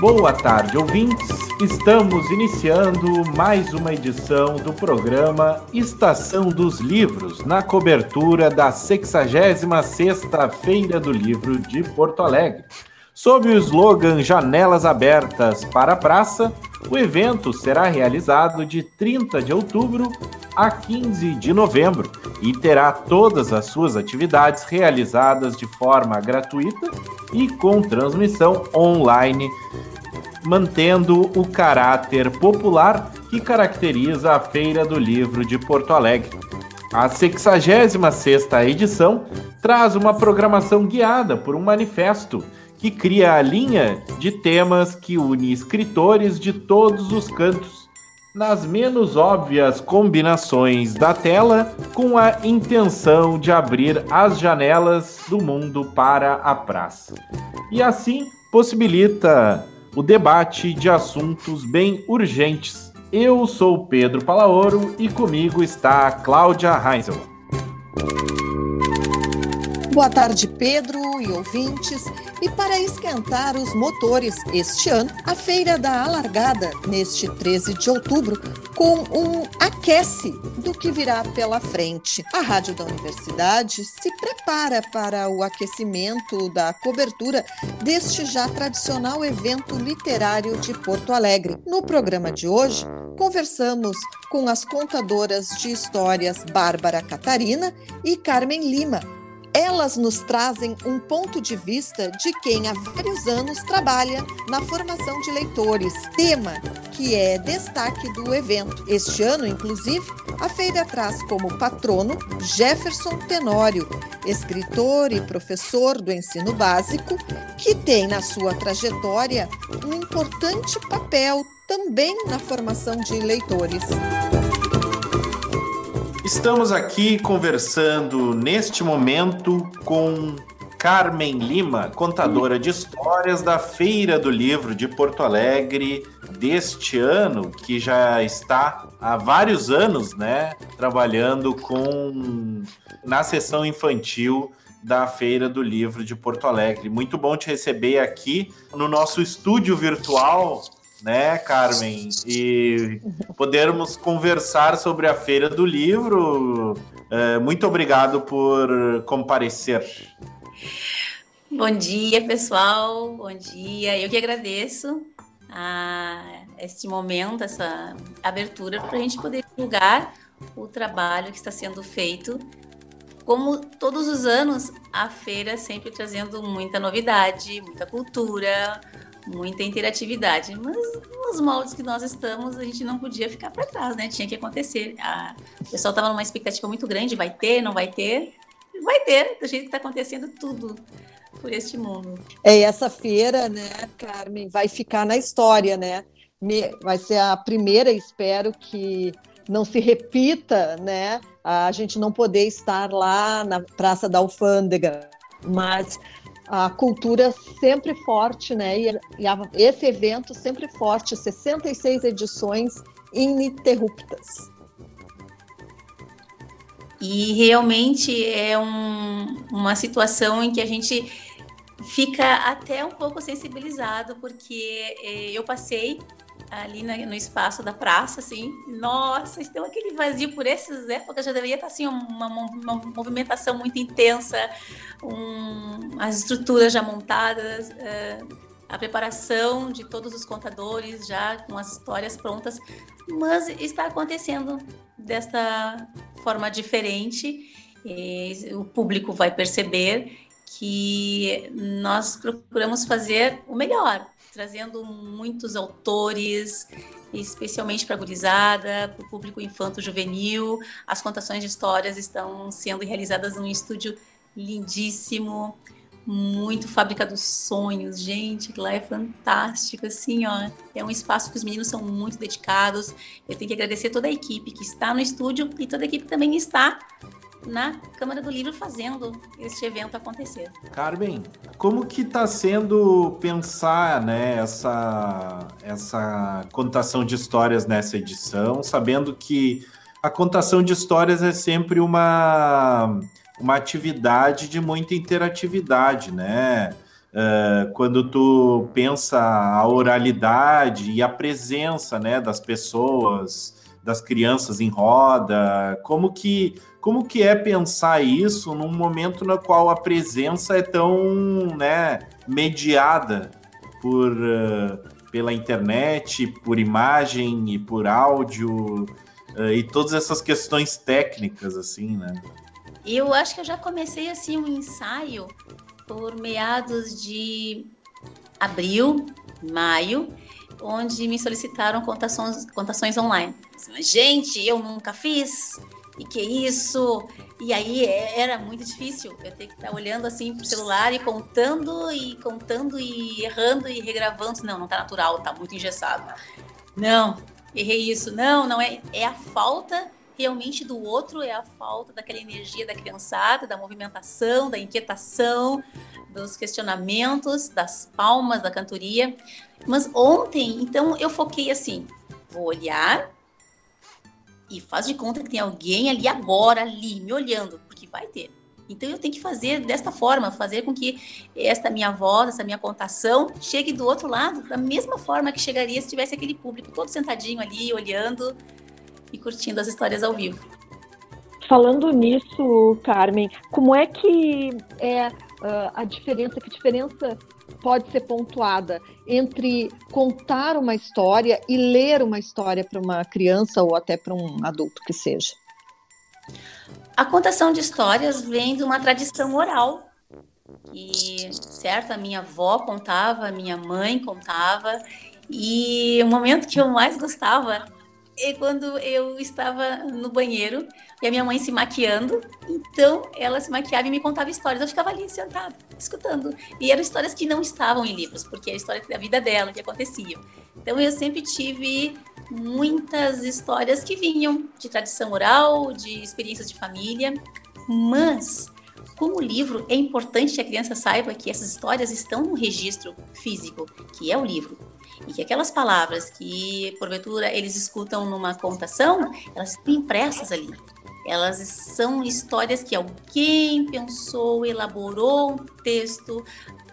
Boa tarde, ouvintes. Estamos iniciando mais uma edição do programa Estação dos Livros, na cobertura da 66ª Feira do Livro de Porto Alegre. Sob o slogan Janelas Abertas para a Praça, o evento será realizado de 30 de outubro a 15 de novembro e terá todas as suas atividades realizadas de forma gratuita e com transmissão online, mantendo o caráter popular que caracteriza a Feira do Livro de Porto Alegre. A 66ª edição traz uma programação guiada por um manifesto que cria a linha de temas que une escritores de todos os cantos nas menos óbvias combinações da tela, com a intenção de abrir as janelas do mundo para a praça. E assim possibilita o debate de assuntos bem urgentes. Eu sou Pedro Palaoro e comigo está Cláudia Heinzel. Boa tarde, Pedro e ouvintes. E para esquentar os motores este ano, a Feira da Alargada, neste 13 de outubro, com um aquece do que virá pela frente. A Rádio da Universidade se prepara para o aquecimento da cobertura deste já tradicional evento literário de Porto Alegre. No programa de hoje, conversamos com as contadoras de histórias Bárbara Catarina e Carmen Lima elas nos trazem um ponto de vista de quem há vários anos trabalha na formação de leitores, tema que é destaque do evento. Este ano, inclusive, a feira traz como patrono Jefferson Tenório, escritor e professor do ensino básico, que tem na sua trajetória um importante papel também na formação de leitores. Estamos aqui conversando neste momento com Carmen Lima, contadora de histórias da Feira do Livro de Porto Alegre deste ano, que já está há vários anos, né, trabalhando com na sessão infantil da Feira do Livro de Porto Alegre. Muito bom te receber aqui no nosso estúdio virtual né, Carmen? E podermos conversar sobre a Feira do Livro. É, muito obrigado por comparecer. Bom dia, pessoal. Bom dia. Eu que agradeço a este momento, essa abertura, para a gente poder divulgar o trabalho que está sendo feito. Como todos os anos, a feira sempre trazendo muita novidade, muita cultura, muita interatividade, mas nos moldes que nós estamos, a gente não podia ficar para trás, né? Tinha que acontecer. A, o pessoal estava numa expectativa muito grande, vai ter, não vai ter? Vai ter, do jeito que está acontecendo tudo por este mundo. É, essa feira, né, Carmen, vai ficar na história, né? Vai ser a primeira, espero que não se repita, né? A gente não poder estar lá na Praça da Alfândega, mas a cultura sempre forte, né? E, e a, esse evento sempre forte, 66 edições ininterruptas. E realmente é um, uma situação em que a gente fica até um pouco sensibilizado, porque eh, eu passei ali no espaço da praça, assim, nossa, então aquele vazio por essas épocas já deveria estar assim uma, uma movimentação muito intensa, um, as estruturas já montadas, uh, a preparação de todos os contadores já com as histórias prontas, mas está acontecendo desta forma diferente. O público vai perceber que nós procuramos fazer o melhor, trazendo muitos autores, especialmente para a gurizada, para o público infanto-juvenil. As contações de histórias estão sendo realizadas num estúdio lindíssimo, muito fábrica dos sonhos, gente, que lá é fantástico, assim, ó. É um espaço que os meninos são muito dedicados. Eu tenho que agradecer toda a equipe que está no estúdio e toda a equipe também está na Câmara do Livro fazendo este evento acontecer. Carmen, como que está sendo pensar né, essa, essa contação de histórias nessa edição, sabendo que a contação de histórias é sempre uma, uma atividade de muita interatividade, né? Uh, quando tu pensa a oralidade e a presença né, das pessoas, das crianças em roda, como que, como que é pensar isso num momento no qual a presença é tão né, mediada por, uh, pela internet, por imagem e por áudio uh, e todas essas questões técnicas, assim, né? Eu acho que eu já comecei assim um ensaio por meados de abril, maio, onde me solicitaram contações, contações online. Gente, eu nunca fiz, e que isso? E aí é, era muito difícil eu ter que estar olhando assim pro celular e contando e contando e errando e regravando. Não, não tá natural, tá muito engessado. Não, errei isso. Não, não é. É a falta realmente do outro é a falta daquela energia da criançada, da movimentação, da inquietação, dos questionamentos, das palmas, da cantoria. Mas ontem, então, eu foquei assim: vou olhar e faz de conta que tem alguém ali agora, ali, me olhando, porque vai ter. Então eu tenho que fazer desta forma, fazer com que esta minha voz, essa minha contação chegue do outro lado, da mesma forma que chegaria se tivesse aquele público todo sentadinho ali, olhando, e curtindo as histórias ao vivo. Falando nisso, Carmen, como é que é uh, a diferença, que diferença pode ser pontuada entre contar uma história e ler uma história para uma criança ou até para um adulto que seja? A contação de histórias vem de uma tradição oral. E, certo, a minha avó contava, a minha mãe contava, e o momento que eu mais gostava é quando eu estava no banheiro e a minha mãe se maquiando. Então, ela se maquiava e me contava histórias. Eu ficava ali sentada, escutando. E eram histórias que não estavam em livros, porque era história da vida dela, que aconteciam. Então, eu sempre tive muitas histórias que vinham de tradição oral, de experiências de família, mas como livro, é importante que a criança saiba que essas histórias estão no registro físico, que é o livro e que aquelas palavras que, porventura, eles escutam numa contação, elas estão impressas ali. Elas são histórias que alguém pensou, elaborou um texto,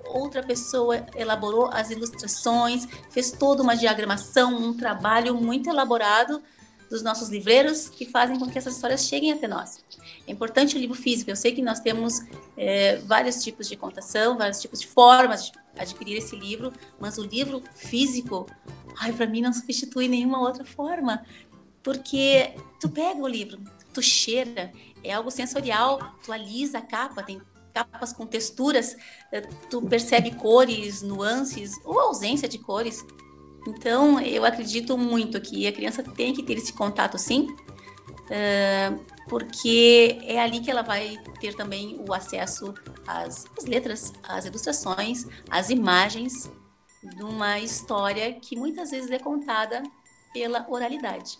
outra pessoa elaborou as ilustrações, fez toda uma diagramação, um trabalho muito elaborado dos nossos livreiros que fazem com que essas histórias cheguem até nós. É importante o livro físico. Eu sei que nós temos é, vários tipos de contação, vários tipos de formas de adquirir esse livro, mas o livro físico, ai, para mim não substitui nenhuma outra forma, porque tu pega o livro, tu cheira, é algo sensorial, tu alisa a capa, tem capas com texturas, eh, tu percebe cores, nuances ou ausência de cores. Então, eu acredito muito que a criança tem que ter esse contato, sim, uh, porque é ali que ela vai ter também o acesso às, às letras, às ilustrações, às imagens de uma história que muitas vezes é contada pela oralidade.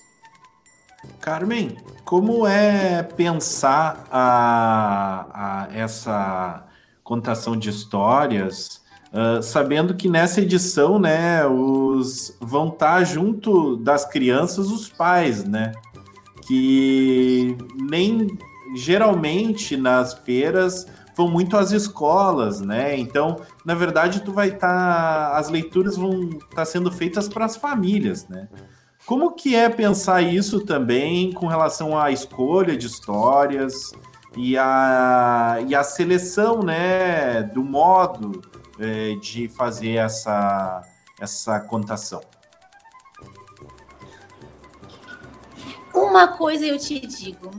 Carmen, como é pensar a, a essa contação de histórias, uh, sabendo que nessa edição, né, os vão estar junto das crianças os pais, né? Que nem geralmente nas feiras vão muito às escolas, né? Então, na verdade, tu vai estar, tá, as leituras vão estar tá sendo feitas para as famílias, né? Como que é pensar isso também com relação à escolha de histórias e a, e a seleção, né, do modo é, de fazer essa, essa contação? Uma coisa eu te digo,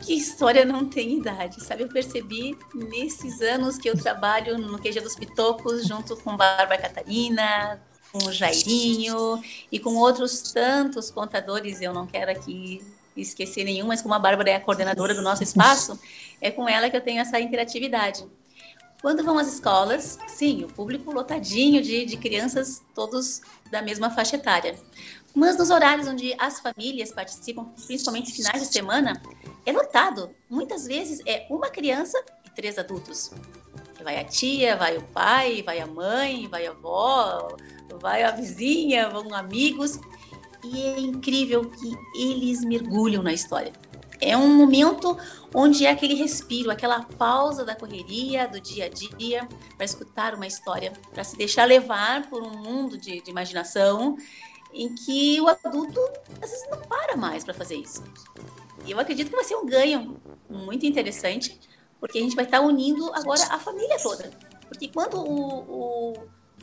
que história não tem idade, sabe? Eu percebi nesses anos que eu trabalho no QG dos Pitocos, junto com Bárbara Catarina, com o Jairinho e com outros tantos contadores, eu não quero aqui esquecer nenhum, mas como a Bárbara é a coordenadora do nosso espaço, é com ela que eu tenho essa interatividade. Quando vão às escolas, sim, o público lotadinho de, de crianças, todos da mesma faixa etária. Mas nos horários onde as famílias participam, principalmente finais de semana, é notado. Muitas vezes é uma criança e três adultos. Vai a tia, vai o pai, vai a mãe, vai a avó, vai a vizinha, vão amigos. E é incrível que eles mergulham na história. é um momento onde é aquele respiro, aquela pausa da correria, do dia a dia, para escutar uma história, para se deixar levar por um mundo de, de imaginação em que o adulto às vezes não para mais para fazer isso. E eu acredito que vai ser um ganho muito interessante, porque a gente vai estar tá unindo agora a família toda. Porque quando o, o,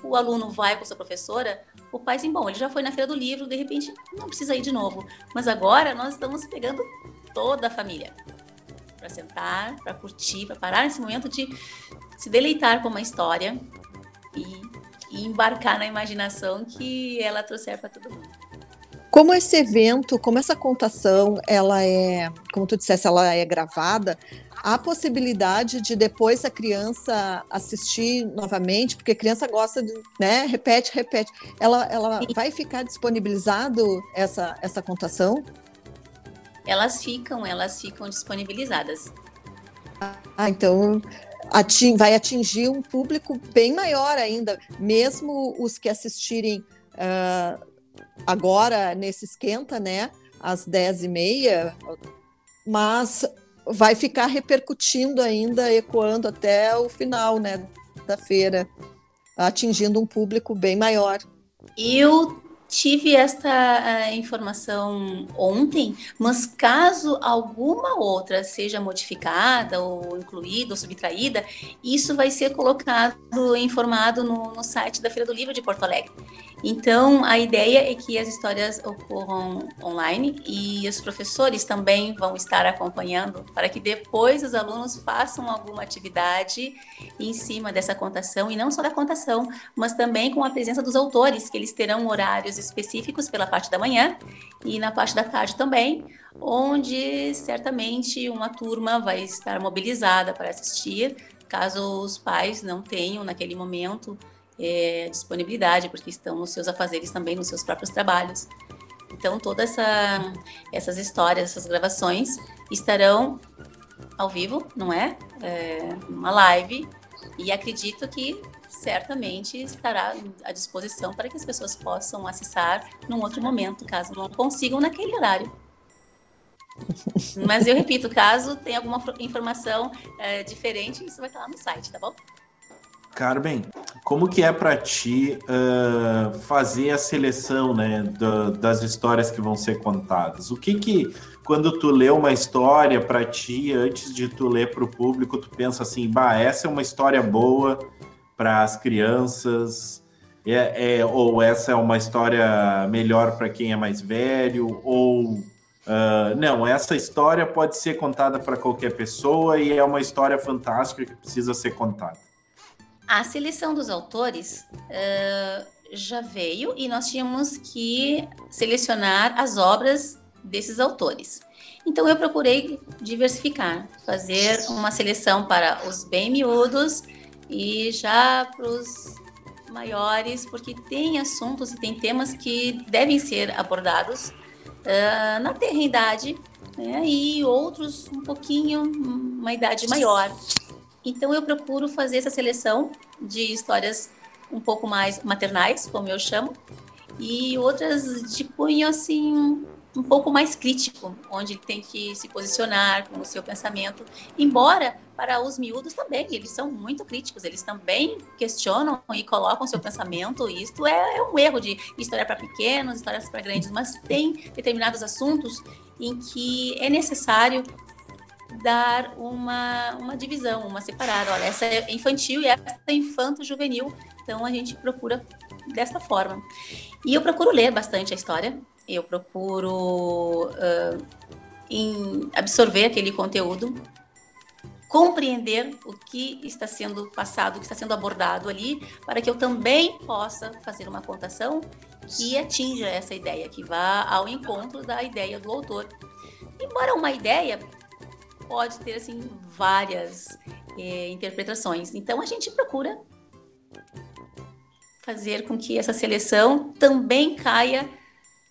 o aluno vai com a sua professora, o pai diz, bom, ele já foi na feira do livro, de repente não precisa ir de novo. Mas agora nós estamos pegando toda a família para sentar, para curtir, para parar nesse momento de se deleitar com uma história e, e embarcar na imaginação que ela trouxer para todo mundo. Como esse evento, como essa contação, ela é, como tu dissesse, ela é gravada, há possibilidade de depois a criança assistir novamente, porque a criança gosta de, né, repete, repete. Ela, ela vai ficar disponibilizado essa, essa contação? Elas ficam, elas ficam disponibilizadas. Ah, então ating, vai atingir um público bem maior ainda, mesmo os que assistirem uh, agora nesse esquenta, né, às 10 e meia, mas vai ficar repercutindo ainda, ecoando até o final, né, da feira, atingindo um público bem maior. Eu tive esta uh, informação ontem, mas caso alguma outra seja modificada ou incluída ou subtraída, isso vai ser colocado, informado no, no site da Feira do Livro de Porto Alegre. Então, a ideia é que as histórias ocorram online e os professores também vão estar acompanhando para que depois os alunos façam alguma atividade em cima dessa contação e não só da contação, mas também com a presença dos autores, que eles terão horários específicos pela parte da manhã e na parte da tarde também, onde certamente uma turma vai estar mobilizada para assistir, caso os pais não tenham naquele momento é, disponibilidade, porque estão nos seus afazeres também, nos seus próprios trabalhos. Então, todas essa, essas histórias, essas gravações estarão ao vivo, não é? é? Uma live, e acredito que certamente estará à disposição para que as pessoas possam acessar num outro momento, caso não consigam naquele horário. Mas eu repito, caso tenha alguma informação é, diferente, isso vai estar lá no site, tá bom? Carmen, como que é para ti uh, fazer a seleção né, do, das histórias que vão ser contadas? O que que, quando tu lê uma história para ti, antes de tu ler para o público, tu pensa assim, bah, essa é uma história boa para as crianças, é, é, ou essa é uma história melhor para quem é mais velho, ou uh, não, essa história pode ser contada para qualquer pessoa e é uma história fantástica que precisa ser contada. A seleção dos autores uh, já veio e nós tínhamos que selecionar as obras desses autores. Então eu procurei diversificar, fazer uma seleção para os bem miúdos e já para os maiores, porque tem assuntos e tem temas que devem ser abordados uh, na terra idade né, e outros um pouquinho, uma idade maior. Então eu procuro fazer essa seleção de histórias um pouco mais maternais, como eu chamo, e outras de cunho assim um pouco mais crítico, onde ele tem que se posicionar com o seu pensamento. Embora para os miúdos também, eles são muito críticos, eles também questionam e colocam seu pensamento. Isto é, é um erro de história para pequenos, histórias para grandes, mas tem determinados assuntos em que é necessário dar uma, uma divisão, uma separada. Olha, essa é infantil e essa é infanto-juvenil. Então a gente procura dessa forma. E eu procuro ler bastante a história, eu procuro uh, absorver aquele conteúdo, compreender o que está sendo passado, o que está sendo abordado ali, para que eu também possa fazer uma contação que atinja essa ideia, que vá ao encontro da ideia do autor. Embora uma ideia pode ter assim várias é, interpretações. Então a gente procura fazer com que essa seleção também caia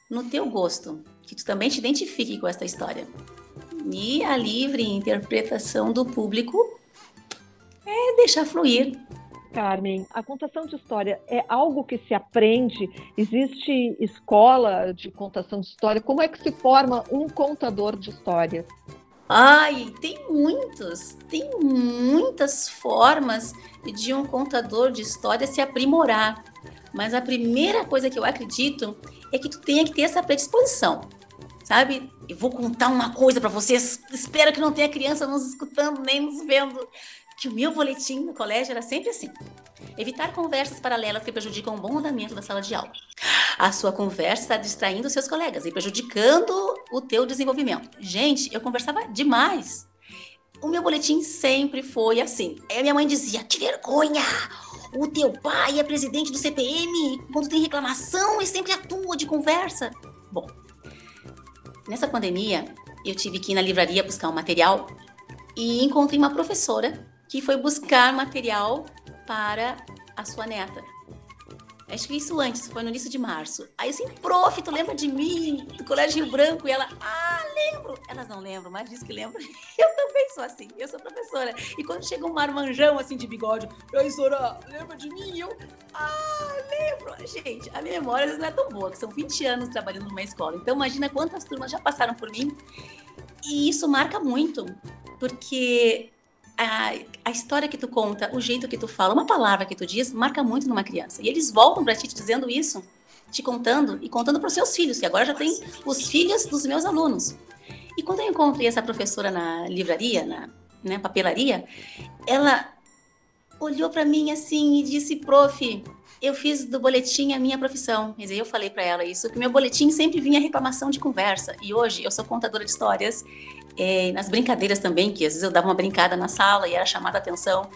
no teu gosto, que tu também te identifique com essa história. E a livre interpretação do público é deixar fluir. Carmen, a contação de história é algo que se aprende? Existe escola de contação de história? Como é que se forma um contador de histórias? Ai, tem muitos, tem muitas formas de um contador de história se aprimorar. Mas a primeira coisa que eu acredito é que tu tenha que ter essa predisposição, sabe? Eu vou contar uma coisa para vocês, espero que não tenha criança nos escutando nem nos vendo, que o meu boletim no colégio era sempre assim. Evitar conversas paralelas que prejudicam o bom andamento da sala de aula. A sua conversa está distraindo seus colegas e prejudicando o teu desenvolvimento. Gente, eu conversava demais. O meu boletim sempre foi assim. Aí minha mãe dizia: "Que vergonha! O teu pai é presidente do CPM, quando tem reclamação, ele sempre atua de conversa". Bom, nessa pandemia, eu tive que ir na livraria buscar um material e encontrei uma professora que foi buscar material para a sua neta. Acho que isso antes, foi no início de março. Aí assim, prof, tu lembra de mim, do Colégio Rio Branco? E ela, ah, lembro. Elas não lembram, mas diz que lembram. Eu também sou assim, eu sou professora. E quando chega um marmanjão assim de bigode, aí, Sora, lembra de mim? Eu, ah, lembro. Gente, a memória não é tão boa, que são 20 anos trabalhando numa escola. Então imagina quantas turmas já passaram por mim. E isso marca muito, porque a, a, história que tu conta, o jeito que tu fala, uma palavra que tu diz, marca muito numa criança. E eles voltam para ti dizendo isso, te contando e contando para os seus filhos, que agora já tem os filhos dos meus alunos. E quando eu encontrei essa professora na livraria, na né, papelaria, ela olhou para mim assim e disse: Prof, eu fiz do boletim a minha profissão. Quer dizer, eu falei para ela isso, que meu boletim sempre vinha reclamação de conversa. E hoje eu sou contadora de histórias é, nas brincadeiras também, que às vezes eu dava uma brincada na sala e era chamada a atenção.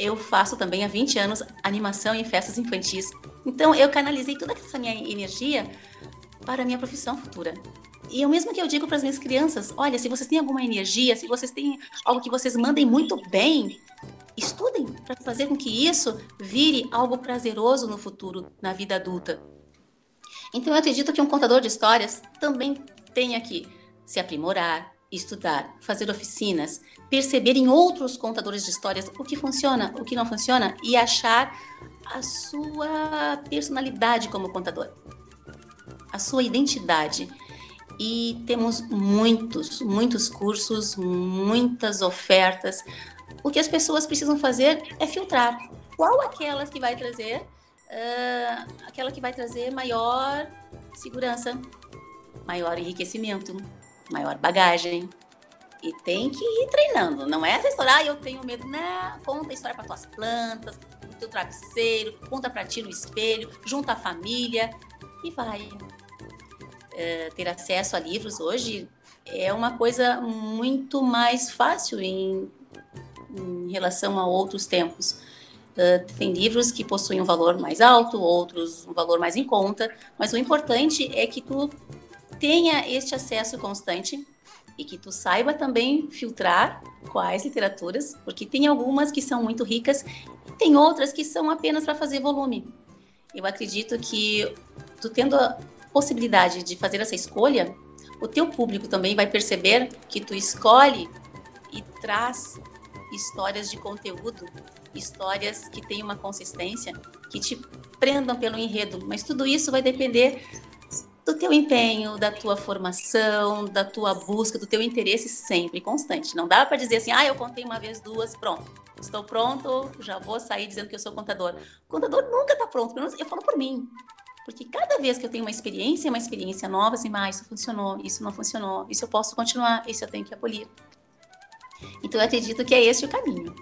Eu faço também há 20 anos animação em festas infantis. Então eu canalizei toda essa minha energia para a minha profissão futura. E é o mesmo que eu digo para as minhas crianças: olha, se vocês têm alguma energia, se vocês têm algo que vocês mandem muito bem, estudem para fazer com que isso vire algo prazeroso no futuro, na vida adulta. Então eu acredito que um contador de histórias também tem que se aprimorar, estudar, fazer oficinas, perceber em outros contadores de histórias o que funciona, o que não funciona e achar a sua personalidade como contador, a sua identidade. E temos muitos, muitos cursos, muitas ofertas. O que as pessoas precisam fazer é filtrar qual aquelas que vai trazer, uh, aquela que vai trazer maior segurança, maior enriquecimento, maior bagagem. E tem que ir treinando. Não é essa história, ah, eu tenho medo. Não, conta a história para tuas plantas, o teu travesseiro, conta para ti no espelho, junta a família e vai. É, ter acesso a livros hoje é uma coisa muito mais fácil em, em relação a outros tempos. Uh, tem livros que possuem um valor mais alto, outros um valor mais em conta, mas o importante é que tu tenha este acesso constante e que tu saiba também filtrar quais literaturas, porque tem algumas que são muito ricas e tem outras que são apenas para fazer volume. Eu acredito que tu tendo a possibilidade de fazer essa escolha, o teu público também vai perceber que tu escolhe e traz histórias de conteúdo, histórias que têm uma consistência, que te prendam pelo enredo, mas tudo isso vai depender do teu empenho, da tua formação, da tua busca, do teu interesse sempre constante. Não dá para dizer assim, ah, eu contei uma vez, duas, pronto. Estou pronto, já vou sair dizendo que eu sou contador. O contador nunca está pronto, pelo menos eu falo por mim. Porque cada vez que eu tenho uma experiência, uma experiência nova, assim, ah, isso funcionou, isso não funcionou, isso eu posso continuar, isso eu tenho que abolir. Então eu acredito que é esse o caminho.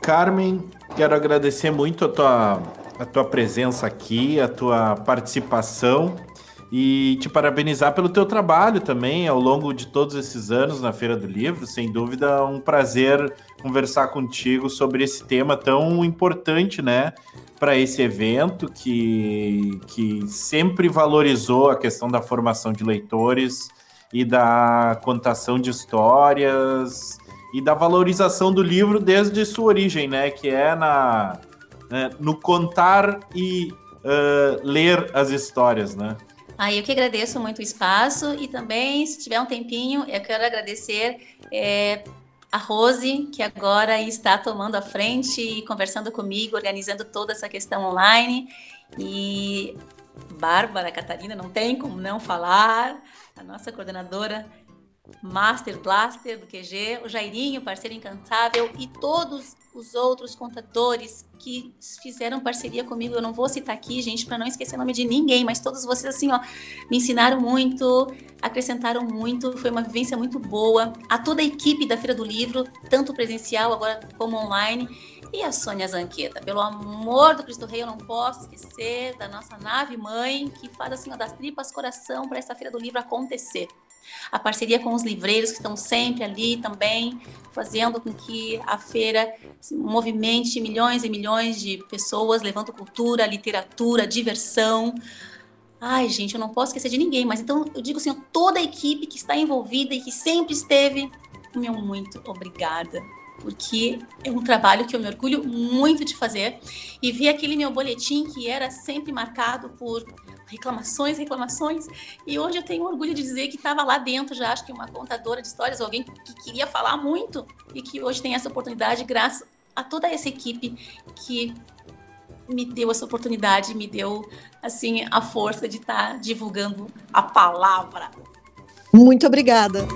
Carmen, quero agradecer muito a tua, a tua presença aqui, a tua participação e te parabenizar pelo teu trabalho também ao longo de todos esses anos na Feira do Livro. Sem dúvida, um prazer conversar contigo sobre esse tema tão importante, né? Para esse evento que, que sempre valorizou a questão da formação de leitores e da contação de histórias e da valorização do livro desde sua origem, né? Que é na, né, no contar e uh, ler as histórias, né? Aí eu que agradeço muito o espaço e também, se tiver um tempinho, eu quero agradecer é, a Rose, que agora está tomando a frente e conversando comigo, organizando toda essa questão online. E Bárbara Catarina, não tem como não falar, a nossa coordenadora Master Blaster do QG, o Jairinho, parceiro incansável, e todos os outros contadores que fizeram parceria comigo. Eu não vou citar aqui, gente, para não esquecer o nome de ninguém, mas todos vocês, assim, ó, me ensinaram muito, acrescentaram muito, foi uma vivência muito boa. A toda a equipe da Feira do Livro, tanto presencial agora como online. E a Sônia Zanqueta, pelo amor do Cristo Rei, eu não posso esquecer da nossa nave mãe, que faz assim, ó, das tripas coração para essa Feira do Livro acontecer. A parceria com os livreiros que estão sempre ali também, fazendo com que a feira movimente milhões e milhões de pessoas, levando cultura, literatura, diversão. Ai, gente, eu não posso esquecer de ninguém, mas então eu digo assim, toda a equipe que está envolvida e que sempre esteve, meu muito obrigada porque é um trabalho que eu me orgulho muito de fazer. E vi aquele meu boletim que era sempre marcado por reclamações, reclamações. E hoje eu tenho orgulho de dizer que estava lá dentro já, acho que uma contadora de histórias, alguém que queria falar muito e que hoje tem essa oportunidade graças a toda essa equipe que me deu essa oportunidade, me deu assim a força de estar tá divulgando a palavra. Muito obrigada.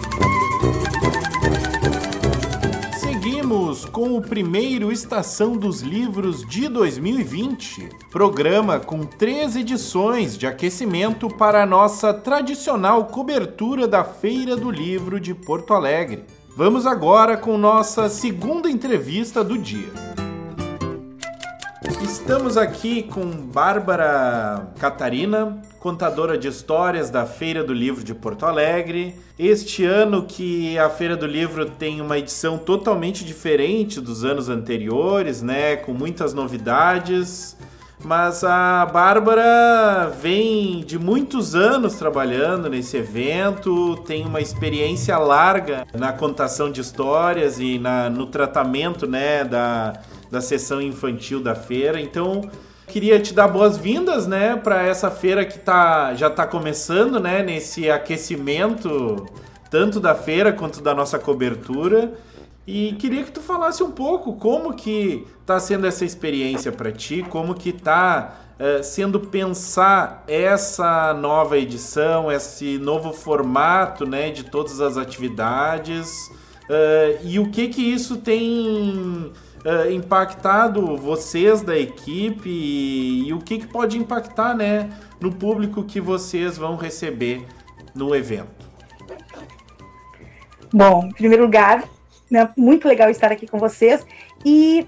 Seguimos com o primeiro Estação dos Livros de 2020, programa com três edições de aquecimento para a nossa tradicional cobertura da Feira do Livro de Porto Alegre. Vamos agora com nossa segunda entrevista do dia. Estamos aqui com Bárbara Catarina, contadora de histórias da Feira do Livro de Porto Alegre. Este ano que a Feira do Livro tem uma edição totalmente diferente dos anos anteriores, né, com muitas novidades. Mas a Bárbara vem de muitos anos trabalhando nesse evento, tem uma experiência larga na contação de histórias e na, no tratamento né, da, da sessão infantil da feira. Então, Queria te dar boas-vindas, né, para essa feira que tá, já está começando, né, nesse aquecimento tanto da feira quanto da nossa cobertura. E queria que tu falasse um pouco como que está sendo essa experiência para ti, como que está uh, sendo pensar essa nova edição, esse novo formato, né, de todas as atividades uh, e o que que isso tem uh, impactado vocês da equipe e, e o que, que pode impactar né, no público que vocês vão receber no evento? Bom, em primeiro lugar, né, muito legal estar aqui com vocês e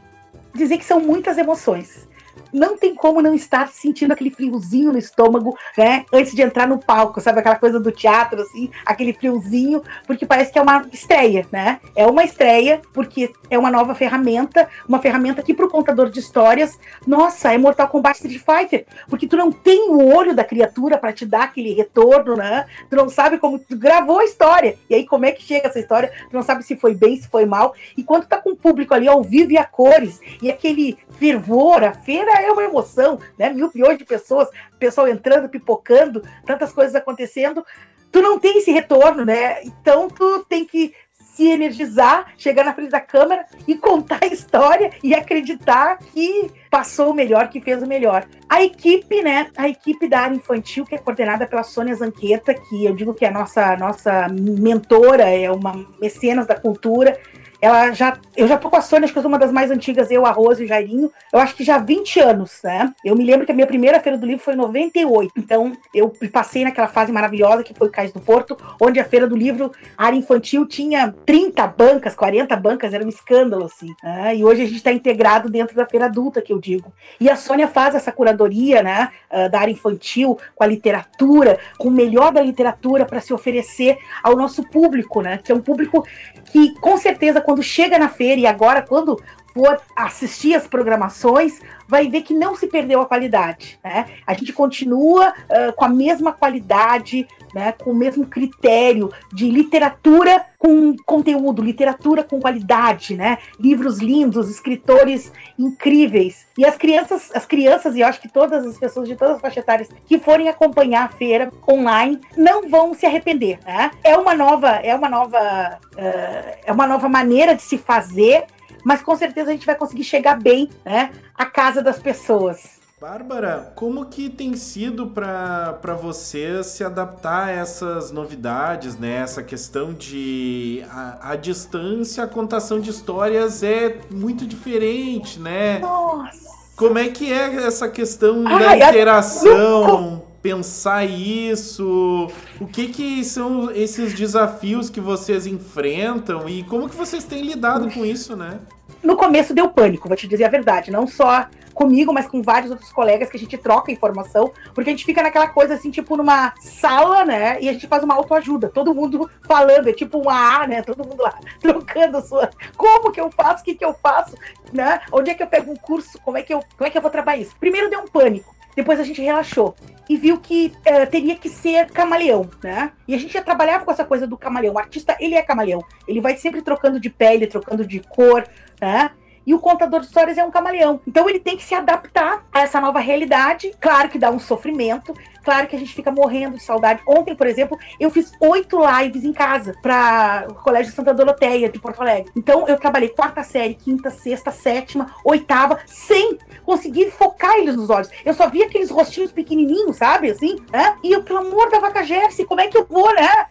dizer que são muitas emoções não tem como não estar sentindo aquele friozinho no estômago, né? Antes de entrar no palco, sabe? Aquela coisa do teatro, assim, aquele friozinho, porque parece que é uma estreia, né? É uma estreia, porque é uma nova ferramenta, uma ferramenta que, para o contador de histórias, nossa, é Mortal Kombat Street Fighter, porque tu não tem o olho da criatura para te dar aquele retorno, né? Tu não sabe como tu gravou a história, e aí como é que chega essa história, tu não sabe se foi bem, se foi mal, e quando tá com o público ali ao vivo e a cores, e aquele fervor, a feira é uma emoção, né? Mil milhões de pessoas, pessoal entrando, pipocando, tantas coisas acontecendo. Tu não tem esse retorno, né? Então tu tem que se energizar, chegar na frente da câmera e contar a história e acreditar que passou o melhor, que fez o melhor. A equipe, né? A equipe da área infantil, que é coordenada pela Sônia Zanqueta, que eu digo que é a nossa, nossa mentora, é uma mecenas da cultura, ela já. Eu já tô com a Sônia, acho que sou uma das mais antigas, eu, a Rose e o Jairinho. Eu acho que já há 20 anos, né? Eu me lembro que a minha primeira feira do livro foi em 98. Então, eu passei naquela fase maravilhosa que foi o Cais do Porto, onde a feira do livro, área infantil, tinha 30 bancas, 40 bancas, era um escândalo, assim. Né? E hoje a gente está integrado dentro da feira adulta, que eu digo. E a Sônia faz essa curadoria, né? Ah, da área infantil, com a literatura, com o melhor da literatura para se oferecer ao nosso público, né? Que é um público que, com certeza, quando chega na feira, e agora, quando for assistir as programações, vai ver que não se perdeu a qualidade. Né? A gente continua uh, com a mesma qualidade, né, com o mesmo critério de literatura com conteúdo, literatura com qualidade, né? Livros lindos, escritores incríveis. E as crianças, as crianças, e eu acho que todas as pessoas de todas as faixas etárias que forem acompanhar a feira online não vão se arrepender. Né? É uma nova, é uma nova, uh, é uma nova maneira de se fazer mas com certeza a gente vai conseguir chegar bem, né, à casa das pessoas. Bárbara, como que tem sido para você se adaptar a essas novidades, né? Essa questão de a, a, distância, a contação de histórias é muito diferente, né? Nossa! Como é que é essa questão Ai, da interação? Pensar isso? O que que são esses desafios que vocês enfrentam e como que vocês têm lidado com isso, né? No começo deu pânico, vou te dizer a verdade. Não só comigo, mas com vários outros colegas que a gente troca informação, porque a gente fica naquela coisa assim, tipo numa sala, né? E a gente faz uma autoajuda, todo mundo falando, é tipo um A, né? Todo mundo lá trocando sua. Como que eu faço? O que, que eu faço? Né? Onde é que eu pego um curso? Como é que eu, como é que eu vou trabalhar isso? Primeiro deu um pânico. Depois a gente relaxou e viu que é, teria que ser camaleão, né? E a gente já trabalhava com essa coisa do camaleão. O artista, ele é camaleão. Ele vai sempre trocando de pele, trocando de cor, né? E o contador de histórias é um camaleão. Então ele tem que se adaptar a essa nova realidade. Claro que dá um sofrimento, claro que a gente fica morrendo de saudade. Ontem, por exemplo, eu fiz oito lives em casa para o Colégio Santa Doroteia de Porto Alegre. Então eu trabalhei quarta série, quinta, sexta, sétima, oitava, sem conseguir focar eles nos olhos. Eu só via aqueles rostinhos pequenininhos, sabe, assim, né? E eu, pelo amor da vaca Jersey, como é que eu vou, né?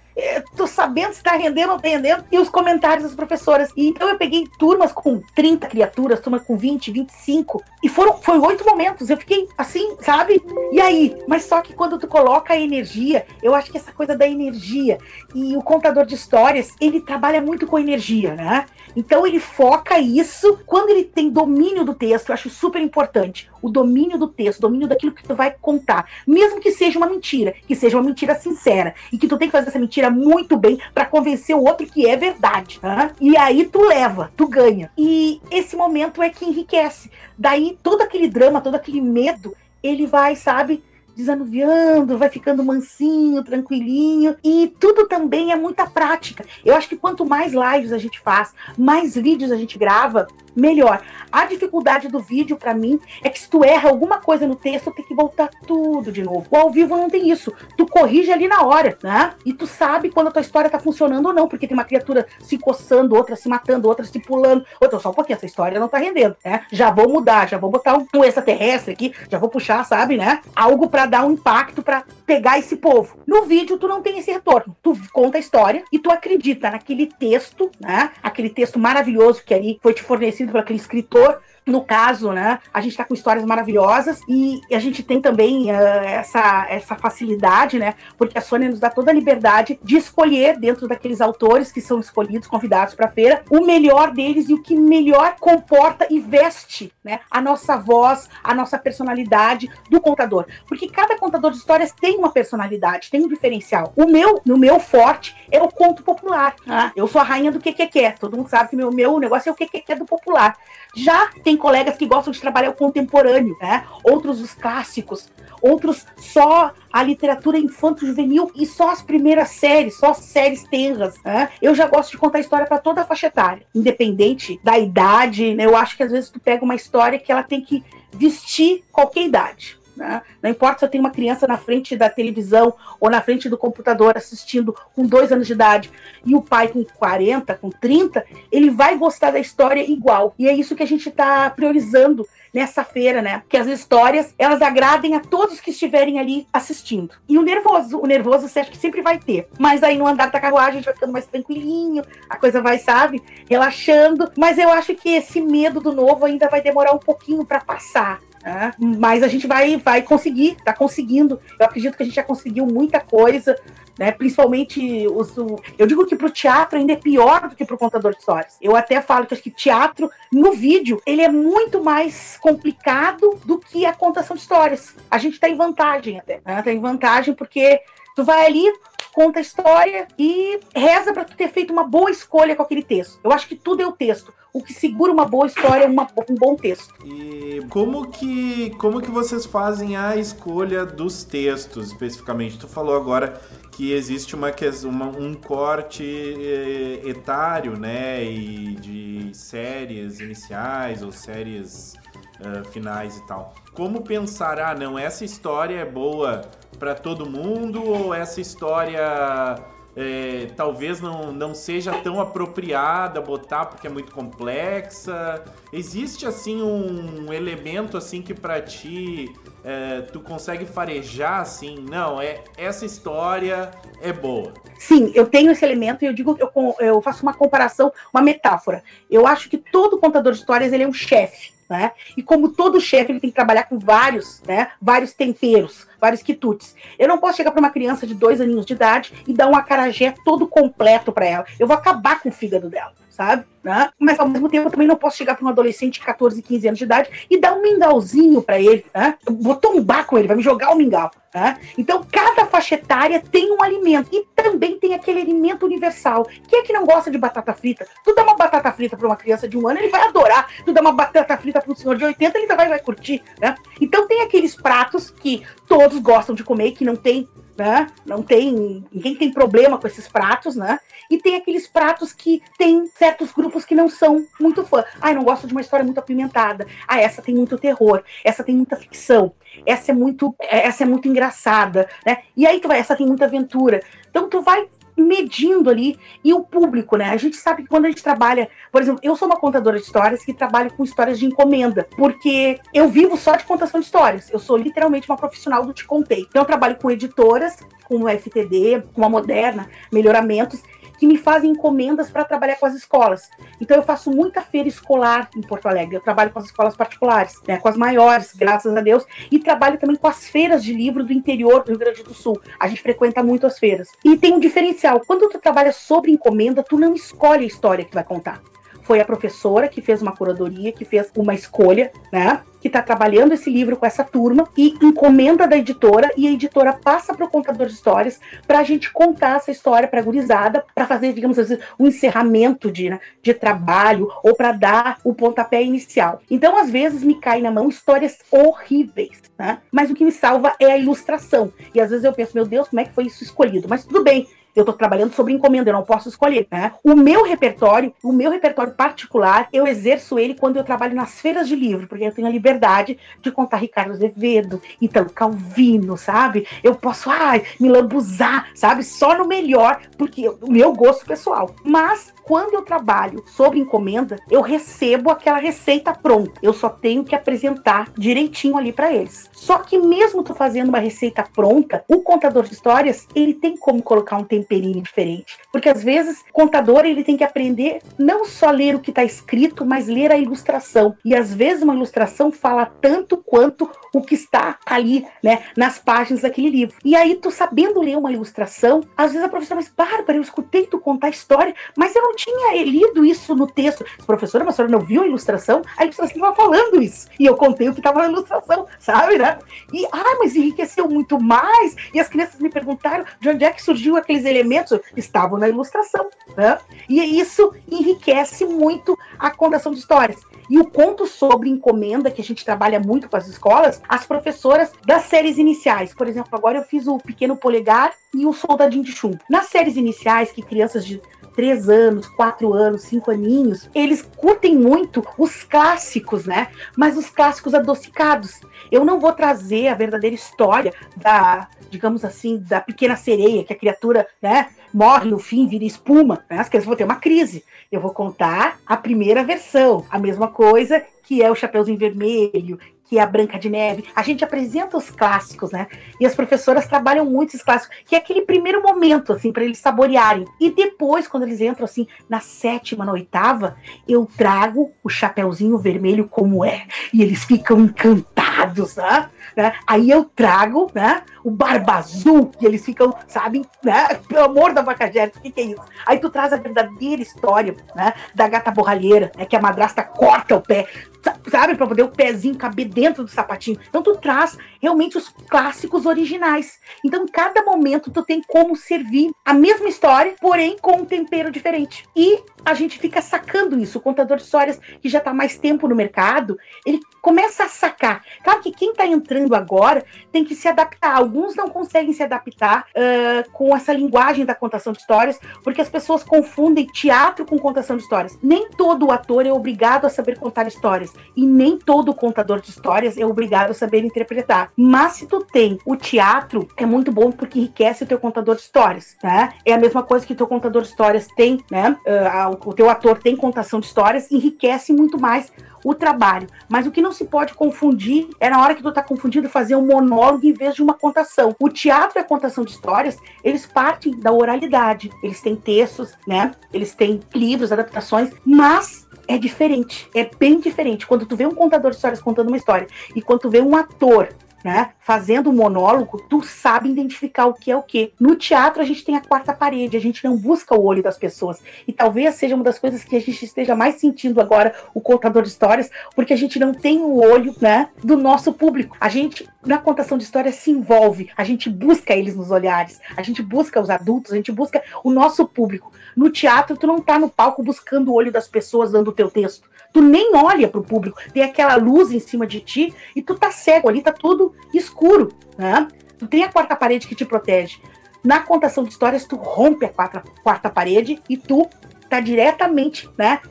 Tô sabendo se tá rendendo ou não tá rendendo, e os comentários das professoras. E então eu peguei turmas com 30 criaturas, turma com 20, 25, e foram foi oito momentos. Eu fiquei assim, sabe? E aí? Mas só que quando tu coloca a energia, eu acho que essa coisa da energia e o contador de histórias, ele trabalha muito com energia, né? Então ele foca isso quando ele tem domínio do texto, eu acho super importante. O domínio do texto, domínio daquilo que tu vai contar, mesmo que seja uma mentira, que seja uma mentira sincera e que tu tem que fazer essa mentira muito bem para convencer o outro que é verdade. Né? E aí tu leva, tu ganha. E esse momento é que enriquece. Daí todo aquele drama, todo aquele medo, ele vai, sabe, desanuviando, vai ficando mansinho, tranquilinho. E tudo também é muita prática. Eu acho que quanto mais lives a gente faz, mais vídeos a gente grava, melhor. A dificuldade do vídeo, para mim, é que se tu erra alguma coisa no texto, tem que voltar tudo de novo. O ao vivo não tem isso. Tu corrige ali na hora, né? E tu sabe quando a tua história tá funcionando ou não, porque tem uma criatura se coçando, outra se matando, outra se pulando. Outra, só um pouquinho, essa história não tá rendendo, né? Já vou mudar, já vou botar um, um extraterrestre aqui, já vou puxar, sabe, né? Algo para dar um impacto para pegar esse povo. No vídeo, tu não tem esse retorno. Tu conta a história e tu acredita naquele texto, né? Aquele texto maravilhoso que ali foi te fornecido por aquele escritor no caso, né, a gente está com histórias maravilhosas e a gente tem também uh, essa, essa facilidade, né, porque a Sônia nos dá toda a liberdade de escolher dentro daqueles autores que são escolhidos, convidados para a feira, o melhor deles e o que melhor comporta e veste, né, a nossa voz, a nossa personalidade do contador, porque cada contador de histórias tem uma personalidade, tem um diferencial. O meu, no meu forte é o conto popular. Ah. Eu sou a rainha do que que quer. Todo mundo sabe que meu meu negócio é o que que quer do popular. Já tem colegas que gostam de trabalhar o contemporâneo, né? Outros os clássicos, outros só a literatura infanto-juvenil e só as primeiras séries, só séries tenras. Né? Eu já gosto de contar história para toda a faixa etária, independente da idade. Né? Eu acho que às vezes tu pega uma história que ela tem que vestir qualquer idade. Né? Não importa se eu tenho uma criança na frente da televisão ou na frente do computador assistindo com dois anos de idade e o pai com 40, com 30, ele vai gostar da história igual. E é isso que a gente está priorizando nessa feira, né? Que as histórias elas agradem a todos que estiverem ali assistindo. E o nervoso, o nervoso você acha que sempre vai ter. Mas aí no andar da carruagem a gente vai ficando mais tranquilinho, a coisa vai, sabe, relaxando. Mas eu acho que esse medo do novo ainda vai demorar um pouquinho para passar. Né? Mas a gente vai, vai conseguir, tá conseguindo. Eu acredito que a gente já conseguiu muita coisa, né? Principalmente os. Eu digo que pro teatro ainda é pior do que pro contador de histórias. Eu até falo que acho que teatro, no vídeo, ele é muito mais complicado do que a contação de histórias. A gente tá em vantagem até. Né? Tá em vantagem porque tu vai ali, conta a história e reza para tu ter feito uma boa escolha com aquele texto. Eu acho que tudo é o texto. O que segura uma boa história é uma, um bom texto. E como que, como que vocês fazem a escolha dos textos, especificamente? Tu falou agora que existe uma, uma um corte eh, etário, né, e de séries iniciais ou séries uh, finais e tal. Como pensar, ah, não, essa história é boa para todo mundo ou essa história é, talvez não, não seja tão apropriada botar porque é muito complexa. Existe assim um elemento assim que para ti é, tu consegue farejar assim, não, é essa história é boa. Sim, eu tenho esse elemento e eu digo, eu, eu faço uma comparação, uma metáfora. Eu acho que todo contador de histórias ele é um chefe. Né? E como todo chefe, ele tem que trabalhar com vários, né? Vários temperos, vários quitutes. Eu não posso chegar para uma criança de dois aninhos de idade e dar um acarajé todo completo para ela. Eu vou acabar com o fígado dela sabe? Né? Mas ao mesmo tempo eu também não posso chegar para um adolescente de 14, 15 anos de idade e dar um mingauzinho para ele, né? Eu vou tombar com ele, vai me jogar o um mingau. Né? Então, cada faixa etária tem um alimento e também tem aquele alimento universal. Quem é que não gosta de batata frita? Tu dá uma batata frita para uma criança de um ano, ele vai adorar. Tu dá uma batata frita para um senhor de 80, ele vai, vai curtir. Né? Então, tem aqueles pratos que todos gostam de comer, que não tem né? Não tem. Ninguém tem problema com esses pratos, né? E tem aqueles pratos que tem certos grupos que não são muito fã. Ai, não gosto de uma história muito apimentada. Ah, essa tem muito terror, essa tem muita ficção, essa é muito, essa é muito engraçada, né? E aí tu vai, essa tem muita aventura. Então tu vai medindo ali e o público, né? A gente sabe que quando a gente trabalha, por exemplo, eu sou uma contadora de histórias que trabalha com histórias de encomenda, porque eu vivo só de contação de histórias. Eu sou literalmente uma profissional do te contei. Então eu trabalho com editoras, com o FTD, com a Moderna, melhoramentos que me fazem encomendas para trabalhar com as escolas. Então eu faço muita feira escolar em Porto Alegre. Eu trabalho com as escolas particulares, né, com as maiores, graças a Deus, e trabalho também com as feiras de livro do interior do Rio Grande do Sul. A gente frequenta muito as feiras. E tem um diferencial. Quando tu trabalha sobre encomenda, tu não escolhe a história que vai contar foi a professora que fez uma curadoria, que fez uma escolha, né? Que está trabalhando esse livro com essa turma e encomenda da editora e a editora passa para o contador de histórias para a gente contar essa história para a gurizada, para fazer, digamos assim, um encerramento de, né, de trabalho ou para dar o pontapé inicial. Então, às vezes, me cai na mão histórias horríveis, né? Mas o que me salva é a ilustração. E às vezes eu penso, meu Deus, como é que foi isso escolhido? Mas tudo bem, eu estou trabalhando sobre encomenda, eu não posso escolher, né? O meu repertório, o meu repertório particular, eu exerço ele quando eu trabalho nas feiras de livro, porque eu tenho a liberdade de contar Ricardo Azevedo, Italo Calvino, sabe? Eu posso, ai, me lambuzar, sabe? Só no melhor, porque o meu gosto pessoal. Mas quando eu trabalho sobre encomenda, eu recebo aquela receita pronta. Eu só tenho que apresentar direitinho ali para eles. Só que mesmo tu fazendo uma receita pronta, o contador de histórias, ele tem como colocar um temperinho diferente. Porque às vezes, o contador ele tem que aprender não só ler o que está escrito, mas ler a ilustração. E às vezes uma ilustração fala tanto quanto o que está ali, né, nas páginas daquele livro. E aí tu sabendo ler uma ilustração, às vezes a professora mas Bárbara, eu escutei tu contar a história, mas eu não tinha lido isso no texto. Professora, mas a senhora não viu a ilustração? A ilustração estava falando isso. E eu contei o que estava na ilustração, sabe, né? E, ah, mas enriqueceu muito mais. E as crianças me perguntaram de onde é que surgiu aqueles elementos. Estavam na ilustração, né? E isso enriquece muito a contação de histórias. E o conto sobre encomenda, que a gente trabalha muito com as escolas, as professoras das séries iniciais. Por exemplo, agora eu fiz o Pequeno Polegar e o Soldadinho de Chumbo. Nas séries iniciais, que crianças de três anos, quatro anos, cinco aninhos, eles curtem muito os clássicos, né? Mas os clássicos adocicados. Eu não vou trazer a verdadeira história da, digamos assim, da pequena sereia, que a criatura, né, morre no fim, vira espuma, né? As crianças vão ter uma crise. Eu vou contar a primeira versão, a mesma coisa que é o Chapeuzinho Vermelho, que é a Branca de Neve. A gente apresenta os clássicos, né? E as professoras trabalham muito esses clássicos, que é aquele primeiro momento, assim, para eles saborearem. E depois, quando eles entram, assim, na sétima, na oitava, eu trago o Chapeuzinho Vermelho como é. E eles ficam encantados, né? né? Aí eu trago, né? O Barba Azul, e eles ficam, sabem, né? Pelo amor da vaca o que, que é isso? Aí tu traz a verdadeira história, né? Da gata borralheira, né? Que a madrasta corta o pé sabe, para poder o pezinho caber dentro do sapatinho. Então tu traz realmente os clássicos originais. Então, em cada momento tu tem como servir a mesma história, porém com um tempero diferente. E a gente fica sacando isso. O contador de histórias que já está mais tempo no mercado, ele começa a sacar. Claro que quem está entrando agora tem que se adaptar. Alguns não conseguem se adaptar uh, com essa linguagem da contação de histórias, porque as pessoas confundem teatro com contação de histórias. Nem todo ator é obrigado a saber contar histórias e nem todo contador de histórias é obrigado a saber interpretar. Mas se tu tem o teatro, é muito bom porque enriquece o teu contador de histórias, né? É a mesma coisa que o teu contador de histórias tem, né? Uh, o teu ator tem contação de histórias, enriquece muito mais o trabalho. Mas o que não se pode confundir é na hora que tu tá confundindo fazer um monólogo em vez de uma contação. O teatro e a contação de histórias, eles partem da oralidade. Eles têm textos, né? Eles têm livros, adaptações, mas é diferente, é bem diferente. Quando tu vê um contador de histórias contando uma história e quando tu vê um ator né, fazendo um monólogo, tu sabe identificar o que é o que. No teatro a gente tem a quarta parede, a gente não busca o olho das pessoas. E talvez seja uma das coisas que a gente esteja mais sentindo agora o contador de histórias, porque a gente não tem o olho, né, do nosso público. A gente na contação de histórias se envolve, a gente busca eles nos olhares, a gente busca os adultos, a gente busca o nosso público. No teatro tu não tá no palco buscando o olho das pessoas dando o teu texto tu nem olha para o público, tem aquela luz em cima de ti e tu tá cego ali, tá tudo escuro, né? Tu tem a quarta parede que te protege. Na contação de histórias, tu rompe a quarta, quarta parede e tu tá diretamente, né?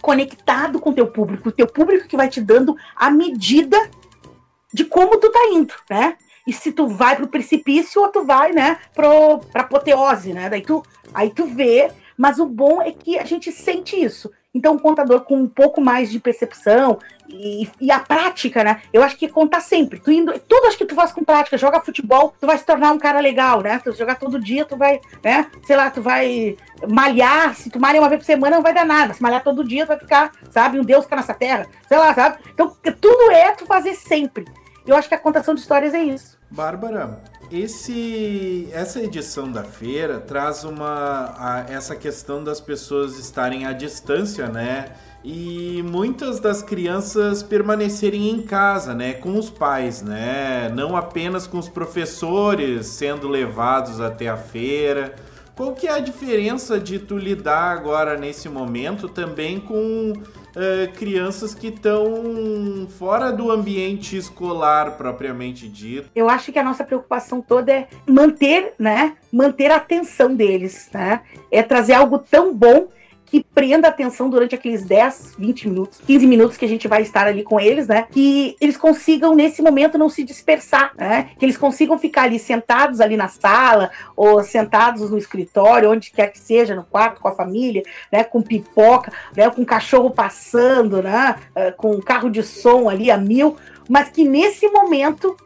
Conectado com o teu público, o teu público que vai te dando a medida de como tu tá indo, né? E se tu vai pro precipício ou tu vai, né, pro, pra apoteose, né? Daí tu, aí tu vê, mas o bom é que a gente sente isso. Então, um contador com um pouco mais de percepção e, e, a prática, né? Eu acho que contar sempre. Tu indo, tudo acho que tu faz com prática. Joga futebol, tu vai se tornar um cara legal, né? Tu jogar todo dia, tu vai, né? Sei lá, tu vai malhar. Se tu malha uma vez por semana, não vai dar nada. Se malhar todo dia, tu vai ficar, sabe? Um Deus ficar nessa terra. Sei lá, sabe? Então, tudo é tu fazer sempre. Eu acho que a contação de histórias é isso. Bárbara, esse, essa edição da feira traz uma a, essa questão das pessoas estarem à distância, né? E muitas das crianças permanecerem em casa, né, com os pais, né? Não apenas com os professores sendo levados até a feira. Qual que é a diferença de tu lidar agora nesse momento também com uh, crianças que estão fora do ambiente escolar propriamente dito. Eu acho que a nossa preocupação toda é manter, né, manter a atenção deles, né? É trazer algo tão bom que prenda a atenção durante aqueles 10, 20 minutos, 15 minutos que a gente vai estar ali com eles, né? Que eles consigam, nesse momento, não se dispersar, né? Que eles consigam ficar ali sentados ali na sala, ou sentados no escritório, onde quer que seja, no quarto, com a família, né? Com pipoca, né? Com cachorro passando, né? Uh, com carro de som ali a mil mas que nesse momento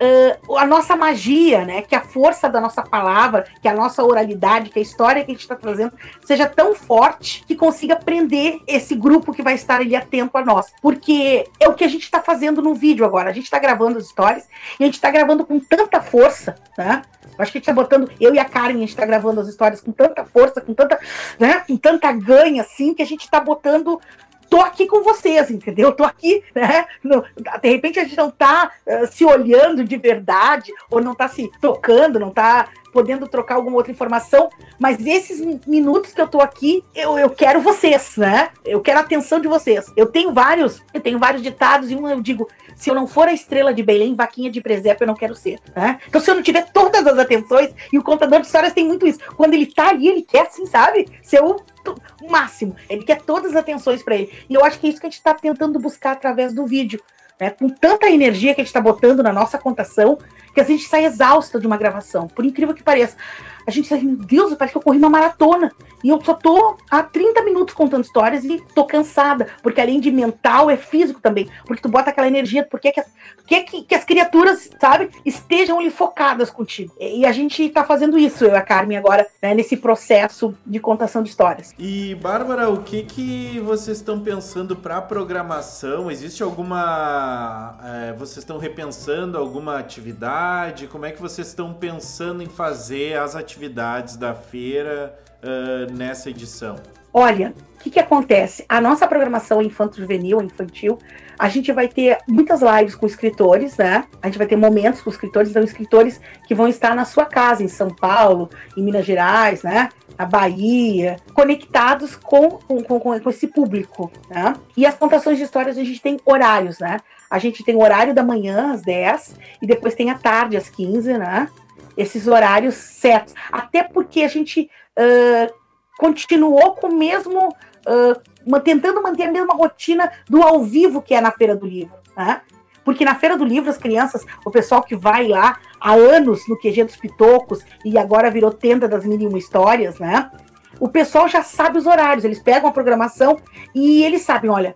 uh, a nossa magia, né, que a força da nossa palavra, que a nossa oralidade, que a história que a gente está trazendo seja tão forte que consiga prender esse grupo que vai estar ali atento a nós. Porque é o que a gente está fazendo no vídeo agora. A gente está gravando as histórias e a gente está gravando com tanta força, né? Acho que a gente está botando, eu e a Karen, a gente está gravando as histórias com tanta força, com tanta, né, com tanta ganha, assim, que a gente está botando tô aqui com vocês, entendeu? Tô aqui, né? De repente a gente não tá uh, se olhando de verdade, ou não tá se tocando, não tá podendo trocar alguma outra informação, mas esses minutos que eu tô aqui, eu, eu quero vocês, né? Eu quero a atenção de vocês. Eu tenho vários, eu tenho vários ditados e um eu digo, se eu não for a estrela de Belém, vaquinha de presépio eu não quero ser, né? Então se eu não tiver todas as atenções, e o contador de histórias tem muito isso, quando ele tá ali, ele quer assim, sabe? Ser o o máximo. Ele quer todas as atenções para ele. E eu acho que é isso que a gente está tentando buscar através do vídeo. Né? Com tanta energia que a gente está botando na nossa contação, que a gente sai exausta de uma gravação. Por incrível que pareça a gente sai, meu Deus, parece que eu corri uma maratona. E eu só tô há 30 minutos contando histórias e tô cansada. Porque além de mental, é físico também. Porque tu bota aquela energia, porque que, que, que, que as criaturas, sabe, estejam ali focadas contigo. E a gente tá fazendo isso, eu e a Carmen, agora, né, nesse processo de contação de histórias. E, Bárbara, o que que vocês estão pensando para programação? Existe alguma. É, vocês estão repensando alguma atividade? Como é que vocês estão pensando em fazer as atividades? da feira uh, nessa edição? Olha, o que, que acontece? A nossa programação infanto-juvenil, infantil, a gente vai ter muitas lives com escritores, né? A gente vai ter momentos com escritores, então escritores que vão estar na sua casa, em São Paulo, em Minas Gerais, né? Na Bahia, conectados com, com, com, com esse público, né? E as contações de histórias a gente tem horários, né? A gente tem o horário da manhã, às 10, e depois tem a tarde, às 15, né? Esses horários certos. Até porque a gente uh, continuou com o mesmo. Uh, tentando manter a mesma rotina do ao vivo que é na Feira do Livro. Né? Porque na Feira do Livro, as crianças, o pessoal que vai lá há anos no QG dos Pitocos e agora virou tenda das mil e uma histórias, né? O pessoal já sabe os horários, eles pegam a programação e eles sabem, olha,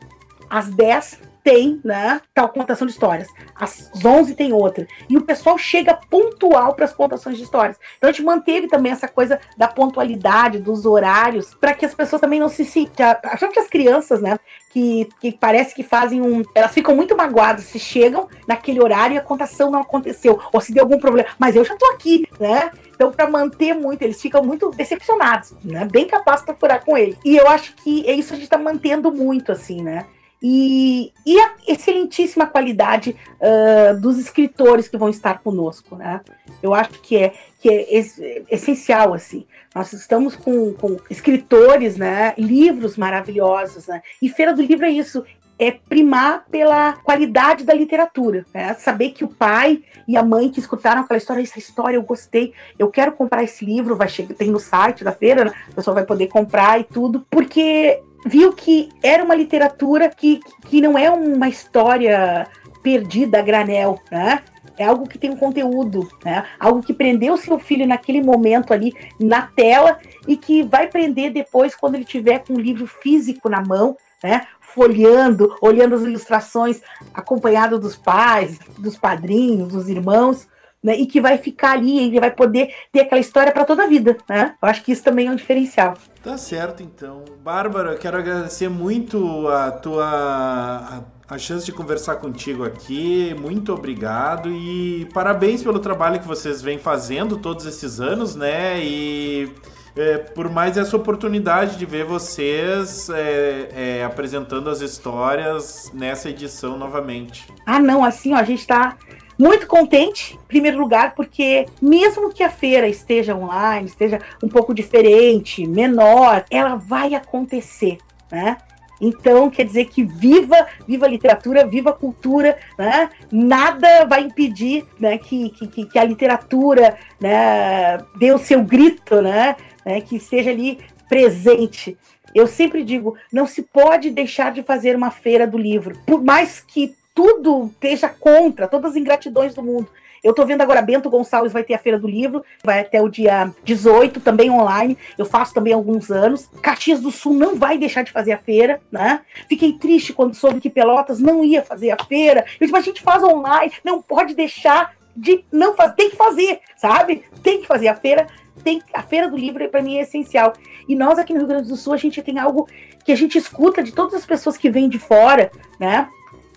às 10 tem, né, tal contação de histórias. Às 11 tem outra. E o pessoal chega pontual para as contações de histórias. Então a gente manteve também essa coisa da pontualidade, dos horários, para que as pessoas também não se sintam. Que as crianças, né, que, que parece que fazem um. Elas ficam muito magoadas se chegam naquele horário e a contação não aconteceu, ou se deu algum problema. Mas eu já tô aqui, né? Então, para manter muito, eles ficam muito decepcionados, né? Bem capazes para furar com ele. E eu acho que é isso a gente está mantendo muito, assim, né? E, e a excelentíssima qualidade uh, dos escritores que vão estar conosco, né? Eu acho que é, que é es, essencial, assim. Nós estamos com, com escritores, né? Livros maravilhosos, né? E Feira do Livro é isso, é primar pela qualidade da literatura, né? Saber que o pai e a mãe que escutaram aquela história, essa história eu gostei, eu quero comprar esse livro, vai chegar, tem no site da feira, né? a pessoa vai poder comprar e tudo, porque viu que era uma literatura que, que não é uma história perdida a granel, né? É algo que tem um conteúdo, né? Algo que prendeu seu filho naquele momento ali na tela e que vai prender depois quando ele tiver com um livro físico na mão, né? Folheando, olhando as ilustrações, acompanhado dos pais, dos padrinhos, dos irmãos né? E que vai ficar ali, ele vai poder ter aquela história para toda a vida, né? Eu acho que isso também é um diferencial. Tá certo, então. Bárbara, quero agradecer muito a tua a, a chance de conversar contigo aqui. Muito obrigado e parabéns pelo trabalho que vocês vêm fazendo todos esses anos, né? E é, por mais essa oportunidade de ver vocês é, é, apresentando as histórias nessa edição novamente. Ah, não, assim, ó, a gente está muito contente, em primeiro lugar, porque mesmo que a feira esteja online, esteja um pouco diferente, menor, ela vai acontecer, né? Então, quer dizer que viva, viva a literatura, viva a cultura, né? Nada vai impedir né, que, que, que a literatura né, dê o seu grito, né? né que esteja ali presente. Eu sempre digo, não se pode deixar de fazer uma feira do livro. Por mais que tudo esteja contra, todas as ingratidões do mundo. Eu estou vendo agora Bento Gonçalves vai ter a Feira do Livro, vai até o dia 18, também online. Eu faço também há alguns anos. Caxias do Sul não vai deixar de fazer a feira, né? Fiquei triste quando soube que Pelotas não ia fazer a feira. Eu disse, a gente faz online, não pode deixar de não fazer, tem que fazer, sabe? Tem que fazer a feira. Tem, a Feira do Livro para mim é essencial. E nós aqui no Rio Grande do Sul a gente tem algo que a gente escuta de todas as pessoas que vêm de fora, né?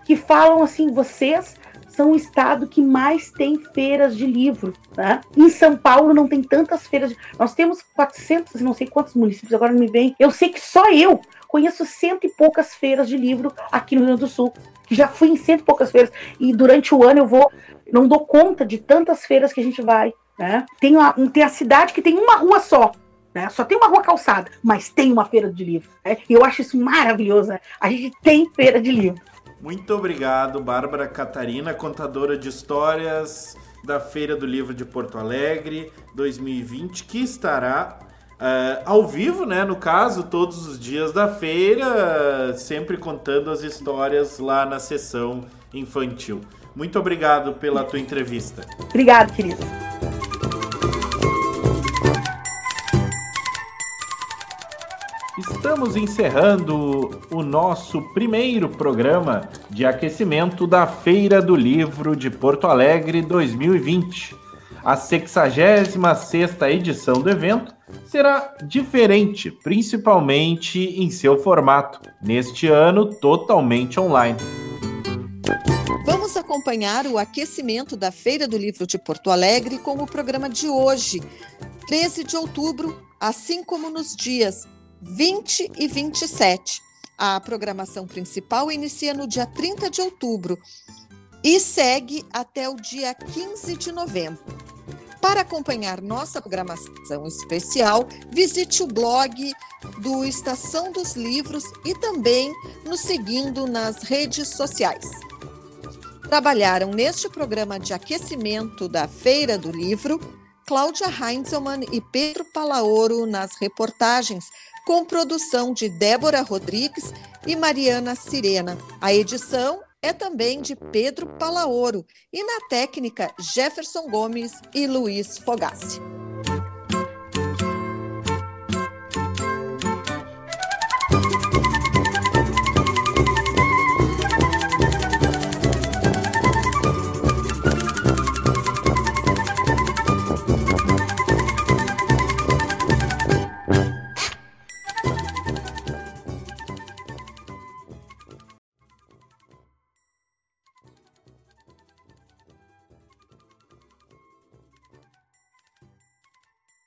Que falam assim: vocês são o estado que mais tem feiras de livro. Né? Em São Paulo não tem tantas feiras. De... Nós temos 400, não sei quantos municípios, agora não me vem. Eu sei que só eu conheço cento e poucas feiras de livro aqui no Rio Grande do Sul. Já fui em cento e poucas feiras. E durante o ano eu vou, não dou conta de tantas feiras que a gente vai. Né? Tem, uma, tem a cidade que tem uma rua só. Né? Só tem uma rua calçada, mas tem uma feira de livro. Né? E eu acho isso maravilhoso. Né? A gente tem feira de livro. Muito obrigado, Bárbara Catarina, contadora de histórias da Feira do Livro de Porto Alegre 2020, que estará uh, ao vivo, né? No caso, todos os dias da feira, sempre contando as histórias lá na sessão infantil. Muito obrigado pela tua entrevista. Obrigado, querido. Estamos encerrando o nosso primeiro programa de aquecimento da Feira do Livro de Porto Alegre 2020. A 66 edição do evento será diferente, principalmente em seu formato, neste ano totalmente online. Vamos acompanhar o aquecimento da Feira do Livro de Porto Alegre com o programa de hoje, 13 de outubro, assim como nos dias 20 e 27. A programação principal inicia no dia 30 de outubro e segue até o dia 15 de novembro. Para acompanhar nossa programação especial, visite o blog do Estação dos Livros e também nos seguindo nas redes sociais. Trabalharam neste programa de aquecimento da Feira do Livro Cláudia Heinzelmann e Pedro Palaoro nas reportagens, com produção de Débora Rodrigues e Mariana Sirena. A edição é também de Pedro Palaoro e na técnica Jefferson Gomes e Luiz Fogassi.